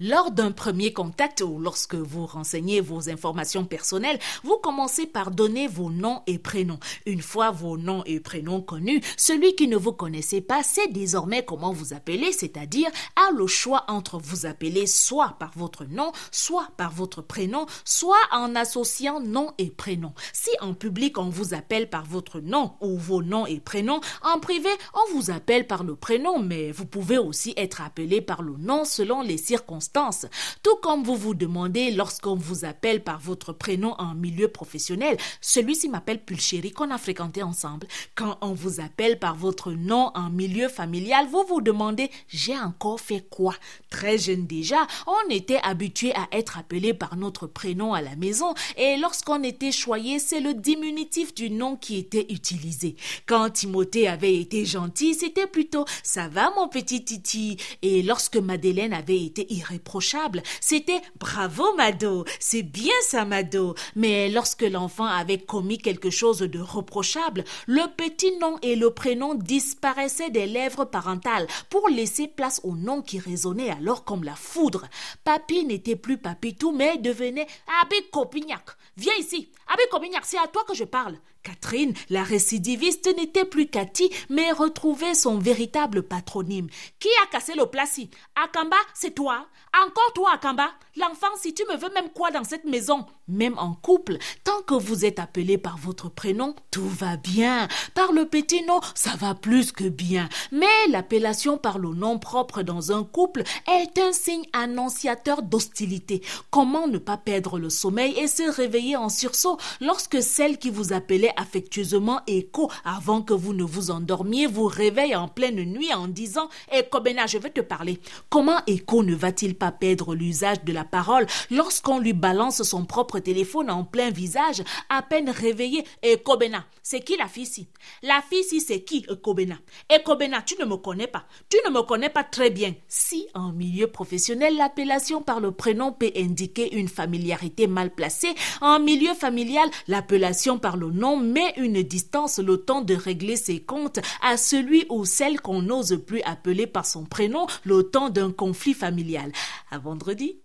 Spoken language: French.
Lors d'un premier contact ou lorsque vous renseignez vos informations personnelles, vous commencez par donner vos noms et prénoms. Une fois vos noms et prénoms connus, celui qui ne vous connaissait pas sait désormais comment vous appeler, c'est-à-dire a le choix entre vous appeler soit par votre nom, soit par votre prénom, soit en associant nom et prénom. Si en public on vous appelle par votre nom ou vos noms et prénoms, en privé on vous appelle par le prénom, mais vous pouvez aussi être appelé par le nom selon les circonstances tout comme vous vous demandez lorsqu'on vous appelle par votre prénom en milieu professionnel, celui-ci m'appelle Pulchéri qu'on a fréquenté ensemble. Quand on vous appelle par votre nom en milieu familial, vous vous demandez j'ai encore fait quoi? Très jeune déjà, on était habitué à être appelé par notre prénom à la maison et lorsqu'on était choyé, c'est le diminutif du nom qui était utilisé. Quand Timothée avait été gentil, c'était plutôt ça va mon petit Titi? Et lorsque Madeleine avait été c'était bravo Mado, c'est bien ça Mado. Mais lorsque l'enfant avait commis quelque chose de reprochable, le petit nom et le prénom disparaissaient des lèvres parentales pour laisser place au nom qui résonnait alors comme la foudre. Papy n'était plus Papitou mais devenait Abi Copignac. Viens ici, Abi Copignac, c'est à toi que je parle. Catherine, la récidiviste, n'était plus Cathy, mais retrouvait son véritable patronyme. Qui a cassé le placi Akamba, c'est toi. Encore toi, Akamba. L'enfant, si tu me veux même quoi dans cette maison? Même en couple, tant que vous êtes appelé par votre prénom, tout va bien. Par le petit nom, ça va plus que bien. Mais l'appellation par le nom propre dans un couple est un signe annonciateur d'hostilité. Comment ne pas perdre le sommeil et se réveiller en sursaut? Lorsque celle qui vous appelait affectueusement Écho avant que vous ne vous endormiez, vous réveille en pleine nuit en disant Écho Bena, je vais te parler. Comment Écho ne va-t-il pas perdre l'usage de la parole lorsqu'on lui balance son propre téléphone en plein visage, à peine réveillé? Écho Bena, c'est qui la fille ci La fille ci, c'est qui Écho Bena Écho Bena, tu ne me connais pas. Tu ne me connais pas très bien. Si en milieu professionnel, l'appellation par le prénom peut indiquer une familiarité mal placée, en milieu familial, l'appellation par le nom met une distance le temps de régler ses comptes à celui ou celle qu'on n'ose plus appeler par son prénom le temps d'un conflit familial. À vendredi.